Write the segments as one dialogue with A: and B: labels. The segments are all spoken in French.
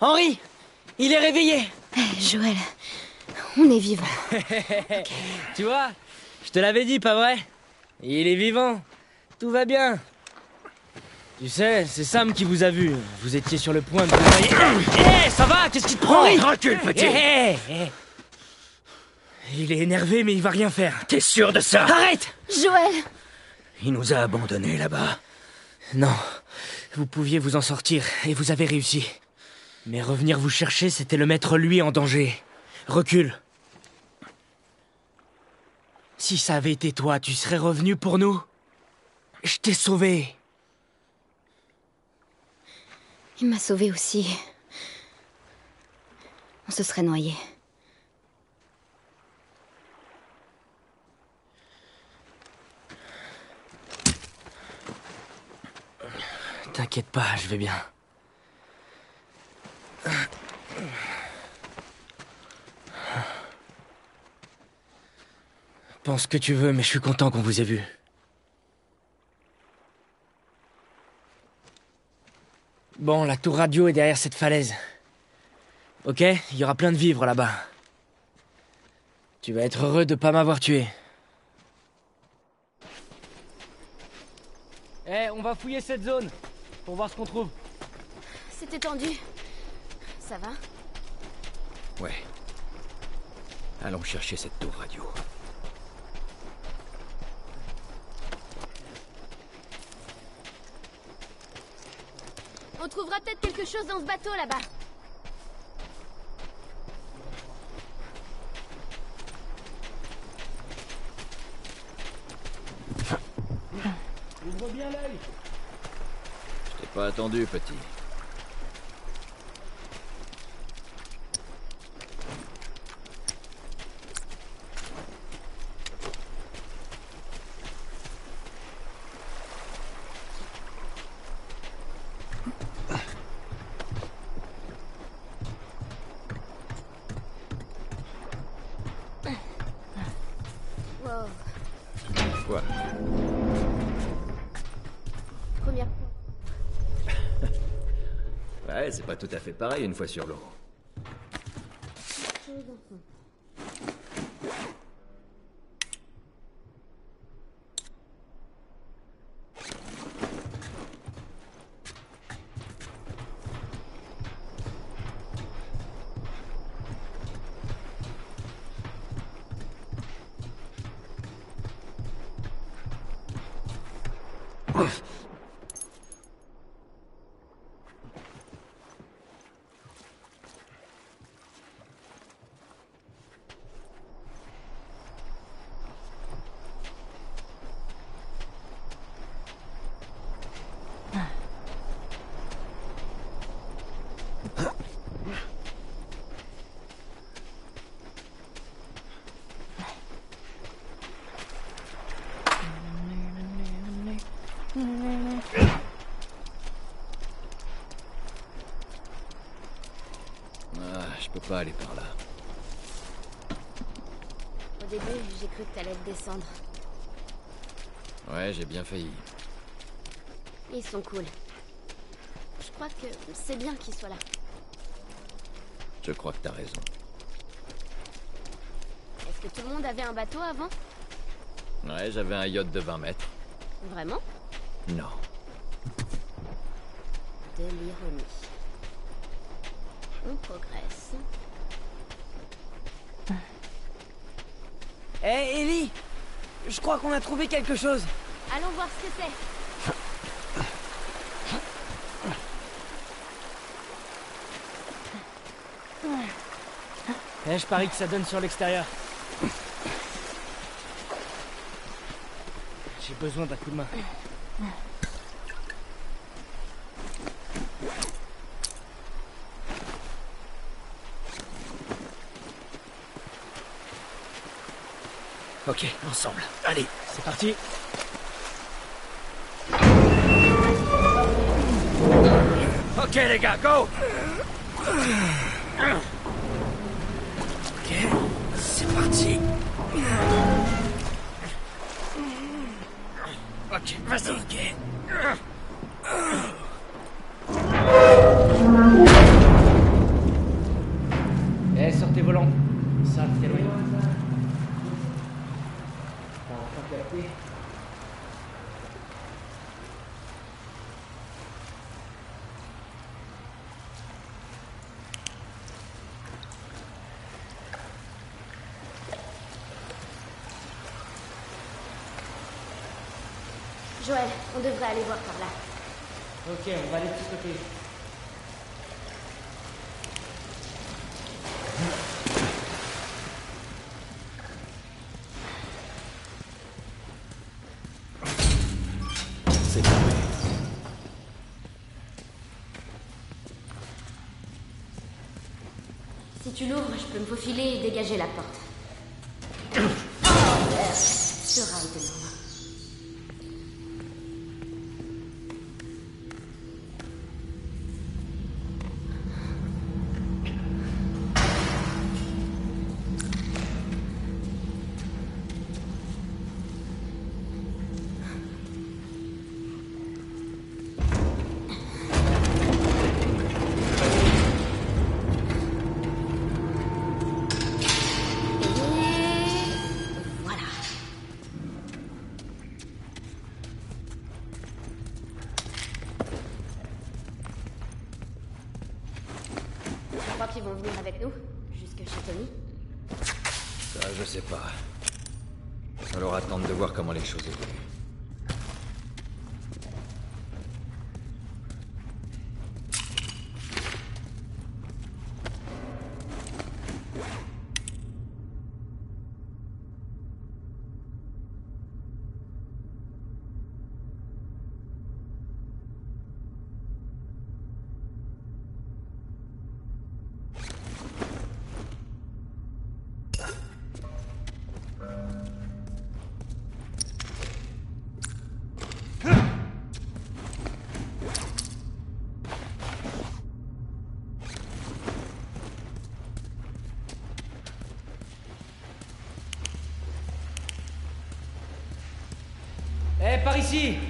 A: Henri Il est réveillé
B: Eh, Joël, on est vivant.
A: Tu vois Je te l'avais dit, pas vrai? Il est vivant. Tout va bien. Tu sais, c'est Sam qui vous a vu. Vous étiez sur le point de... Hé, ça va? Qu'est-ce qui te prend?
C: Recule, petit
A: hé. Il est énervé, mais il va rien faire.
C: T'es sûr de ça?
A: Arrête
B: Joël
C: Il nous a abandonnés là-bas.
A: Non, vous pouviez vous en sortir, et vous avez réussi. Mais revenir vous chercher, c'était le mettre lui en danger. Recule. Si ça avait été toi, tu serais revenu pour nous Je t'ai sauvé.
B: Il m'a sauvé aussi. On se serait noyé.
A: T'inquiète pas, je vais bien. Pense ce que tu veux, mais je suis content qu'on vous ait vu. Bon, la tour radio est derrière cette falaise. Ok Il y aura plein de vivres là-bas. Tu vas être heureux de pas m'avoir tué. Eh, on va fouiller cette zone pour voir ce qu'on trouve.
B: C'était tendu. Ça va?
C: Ouais. Allons chercher cette tour radio.
B: On trouvera peut-être quelque chose dans ce bateau là-bas.
A: Ouvre bien l'œil.
C: Je t'ai pas attendu, petit.
B: Wow.
C: Quoi
B: Première
C: Ouais, c'est pas tout à fait pareil une fois sur l'eau. Ah, je peux pas aller par là.
B: Au début, j'ai cru que t'allais te descendre.
C: Ouais, j'ai bien failli.
B: Ils sont cool. Je crois que c'est bien qu'ils soient là.
C: Je crois que t'as raison.
B: Est-ce que tout le monde avait un bateau avant?
C: Ouais, j'avais un yacht de 20 mètres.
B: Vraiment?
C: Non.
B: De l'ironie. On progresse.
A: Eh, Ellie Je crois qu'on a trouvé quelque chose.
B: Allons voir ce que c'est.
A: Eh, je parie que ça donne sur l'extérieur. J'ai besoin d'un coup de main.
C: Ok, ensemble. Allez,
A: c'est parti.
C: Ok les gars, go
A: Ok, c'est parti. Ok, vas-y. Ok. Eh, sortez volant. Ça, loin.
B: Joël, on devrait aller voir par là.
A: Ok, on va aller de ce côté.
C: C'est.
B: Si tu l'ouvres, je peux me faufiler et dégager la porte.
C: Sais pas. Il leur attendre de voir comment les choses évoluent.
A: Eh, par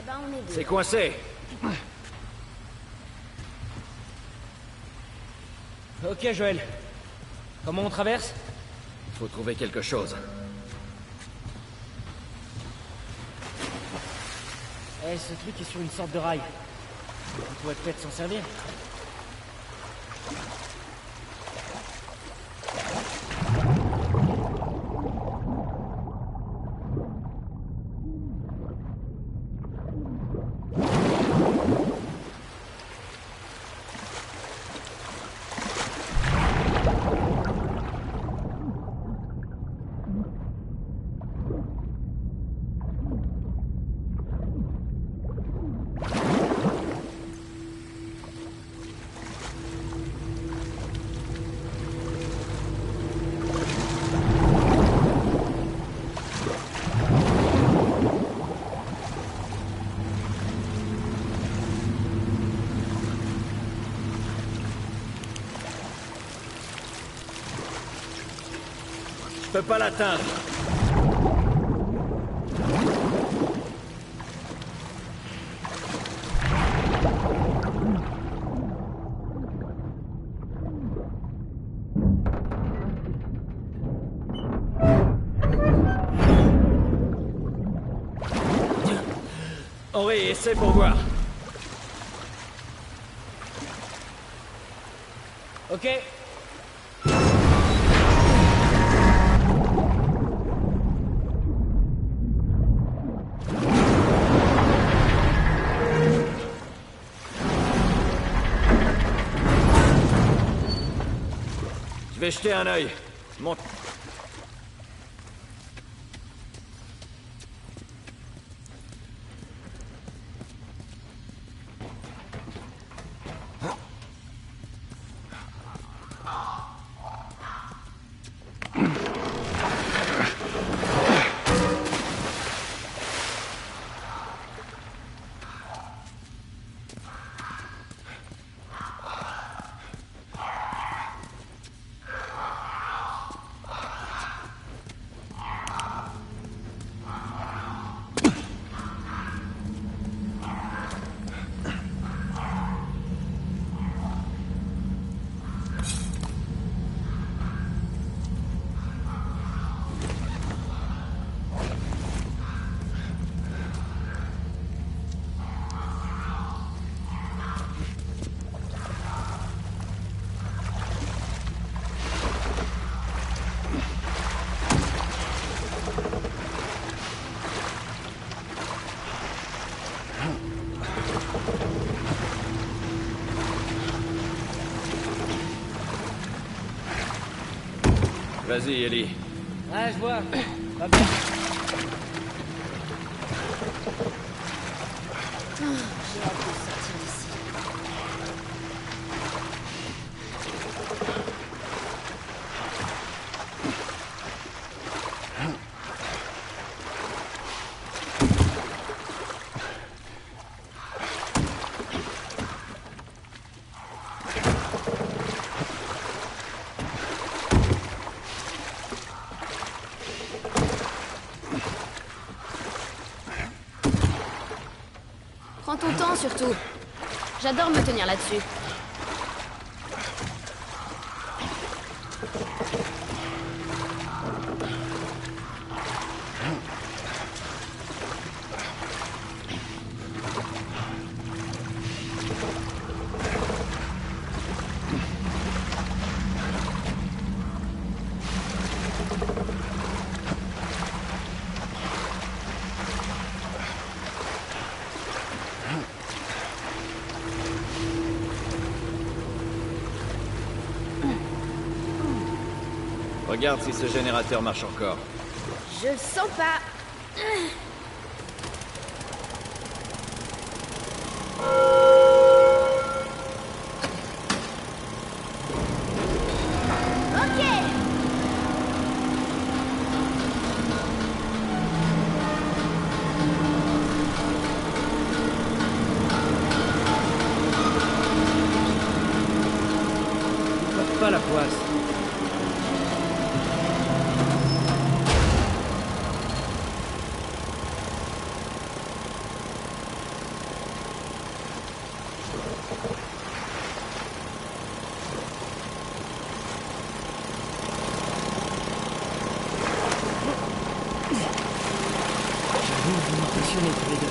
B: Eh ben, on est deux.
C: C'est coincé
A: Ok, Joël. Comment on traverse?
C: Faut trouver quelque chose.
A: Eh, ce truc est sur une sorte de rail. On pourrait peut-être s'en servir.
C: Peux pas l'atteindre. Henri, essaie pour voir. Je vais jeter un œil. Monte. Vas-y, Ellie.
A: Ouais, je vois.
B: Ton temps surtout. J'adore me tenir là-dessus.
C: Regarde si ce générateur marche encore.
B: Je sens pas. Ok.
A: Porte pas la poisse. J'avoue, vous m'impressionnez tous les deux.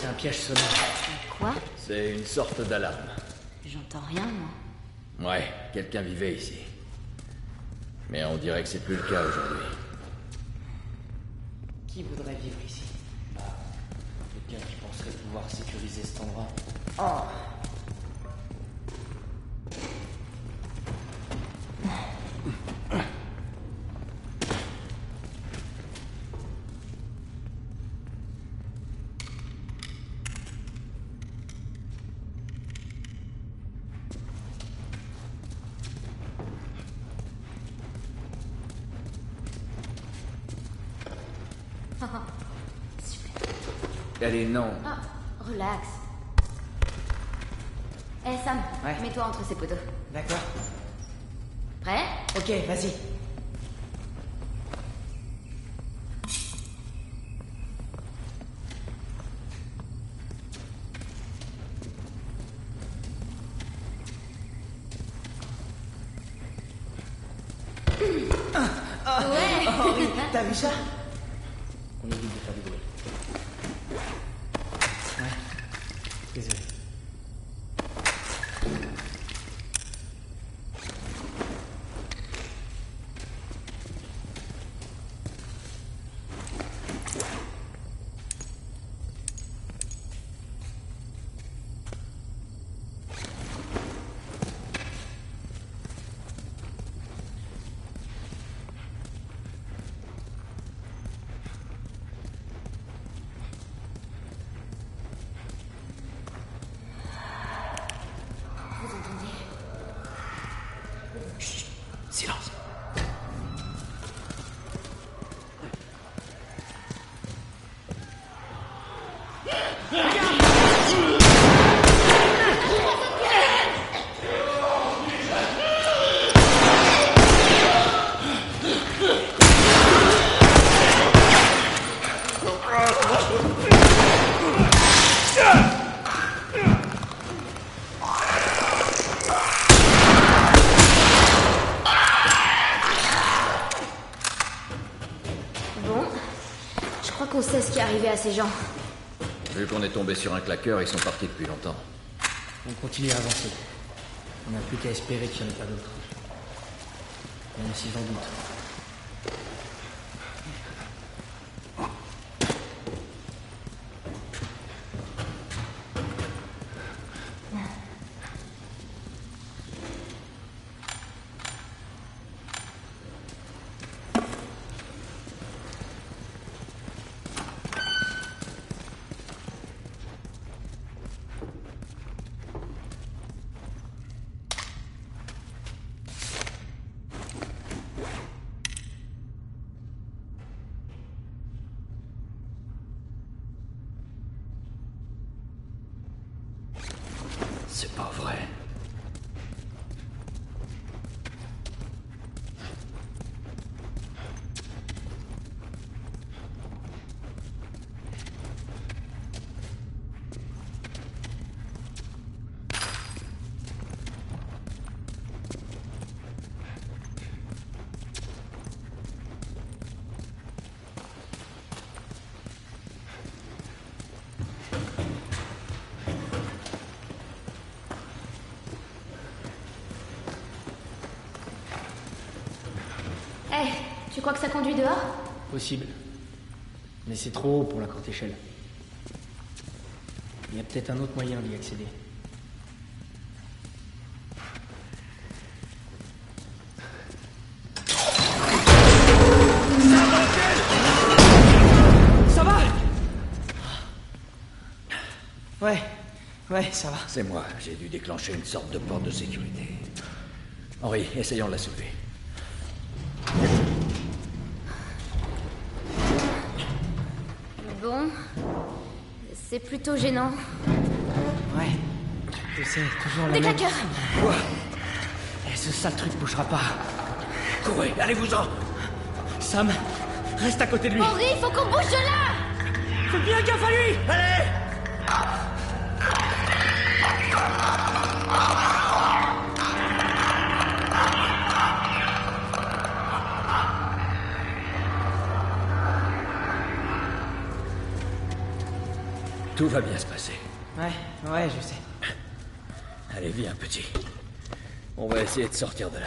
A: C'est un piège sonore.
B: Quoi
C: C'est une sorte d'alarme.
B: J'entends rien, moi.
C: Ouais, quelqu'un vivait ici. Mais on dirait que c'est plus le cas aujourd'hui. Allez, non.
B: Ah, relax. Eh Sam,
A: Ouais.
B: mets-toi entre ces poteaux.
A: D'accord.
B: Prêt?
A: Ok, vas-y.
B: Ouais
A: T'as vu ça On évite de faire du bruit. Ouais. Désolé.
B: Vous entendez
A: Silence.
B: Bon, je crois qu'on sait ce qui est arrivé à ces gens.
C: Vu qu'on est tombé sur un claqueur, ils sont partis depuis longtemps.
D: On continue à avancer. On n'a plus qu'à espérer qu'il n'y en ait pas d'autres. Même si j'en doute.
C: C'est pas vrai.
B: Eh, tu crois que ça conduit dehors
D: Possible. Mais c'est trop haut pour la courte échelle. Il y a peut-être un autre moyen d'y accéder. Ça va Ouais, ouais, ça va.
C: C'est moi, j'ai dû déclencher une sorte de porte de sécurité. Henri, essayons de la soulever.
B: C'est plutôt gênant.
D: Ouais, je sais, toujours la
B: Des
D: même...
B: claqueurs.
C: Quoi
D: Eh, ce sale truc bougera pas.
C: Courez, allez-vous-en.
D: Sam, reste à côté de lui.
B: Henri, faut qu'on bouge de là.
D: Fais bien gaffe à lui.
C: Allez Tout va bien se passer.
D: Ouais, ouais, je sais.
C: Allez, viens, petit. On va essayer de sortir de là,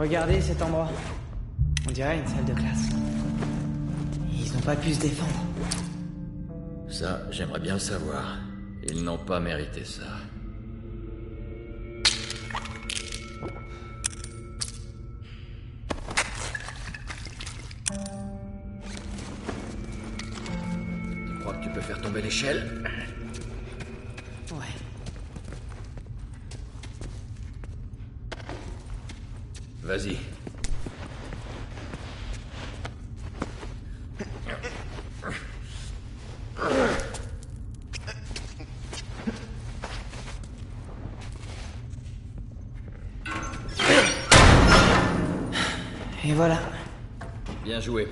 E: Regardez cet endroit. On dirait une salle de classe. Ils n'ont pas pu se défendre.
C: Ça, j'aimerais bien le savoir. Ils n'ont pas mérité ça. Tu crois que tu peux faire tomber l'échelle? Vas-y.
E: Et voilà.
C: Bien joué.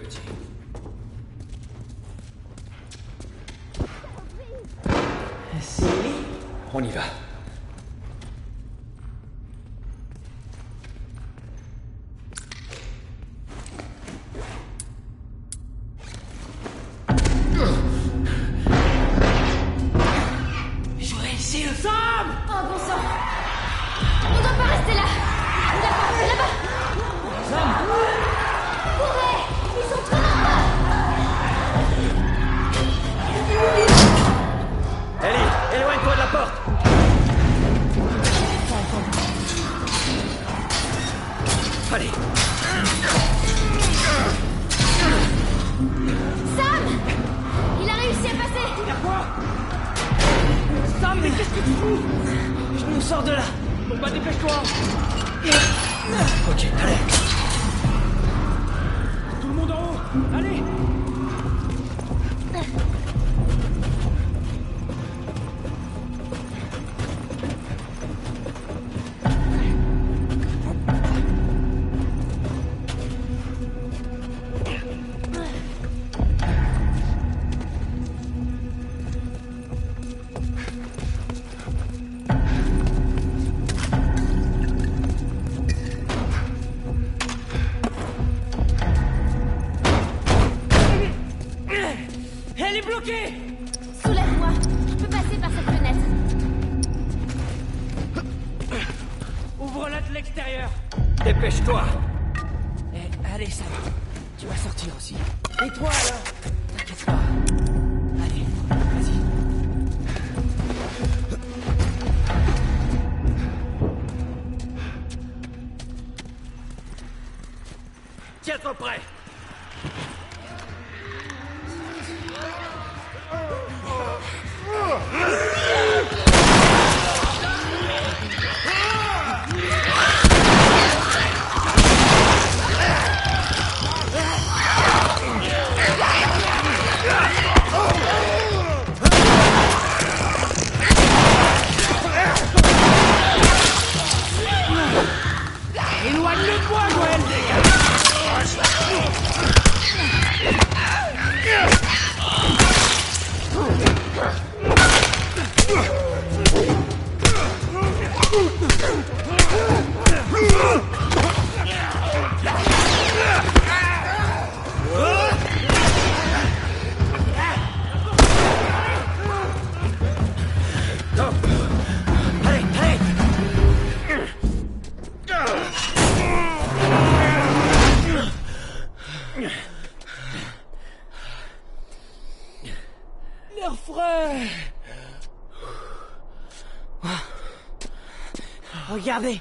E: Regardez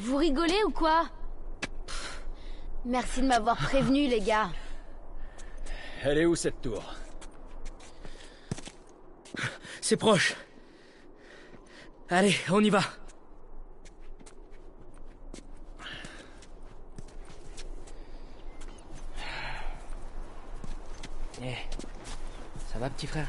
B: Vous rigolez ou quoi? Pff, Merci de m'avoir prévenu, les gars.
C: Elle est où cette tour?
A: C'est proche. Allez, on y va. Eh, ça va petit frère?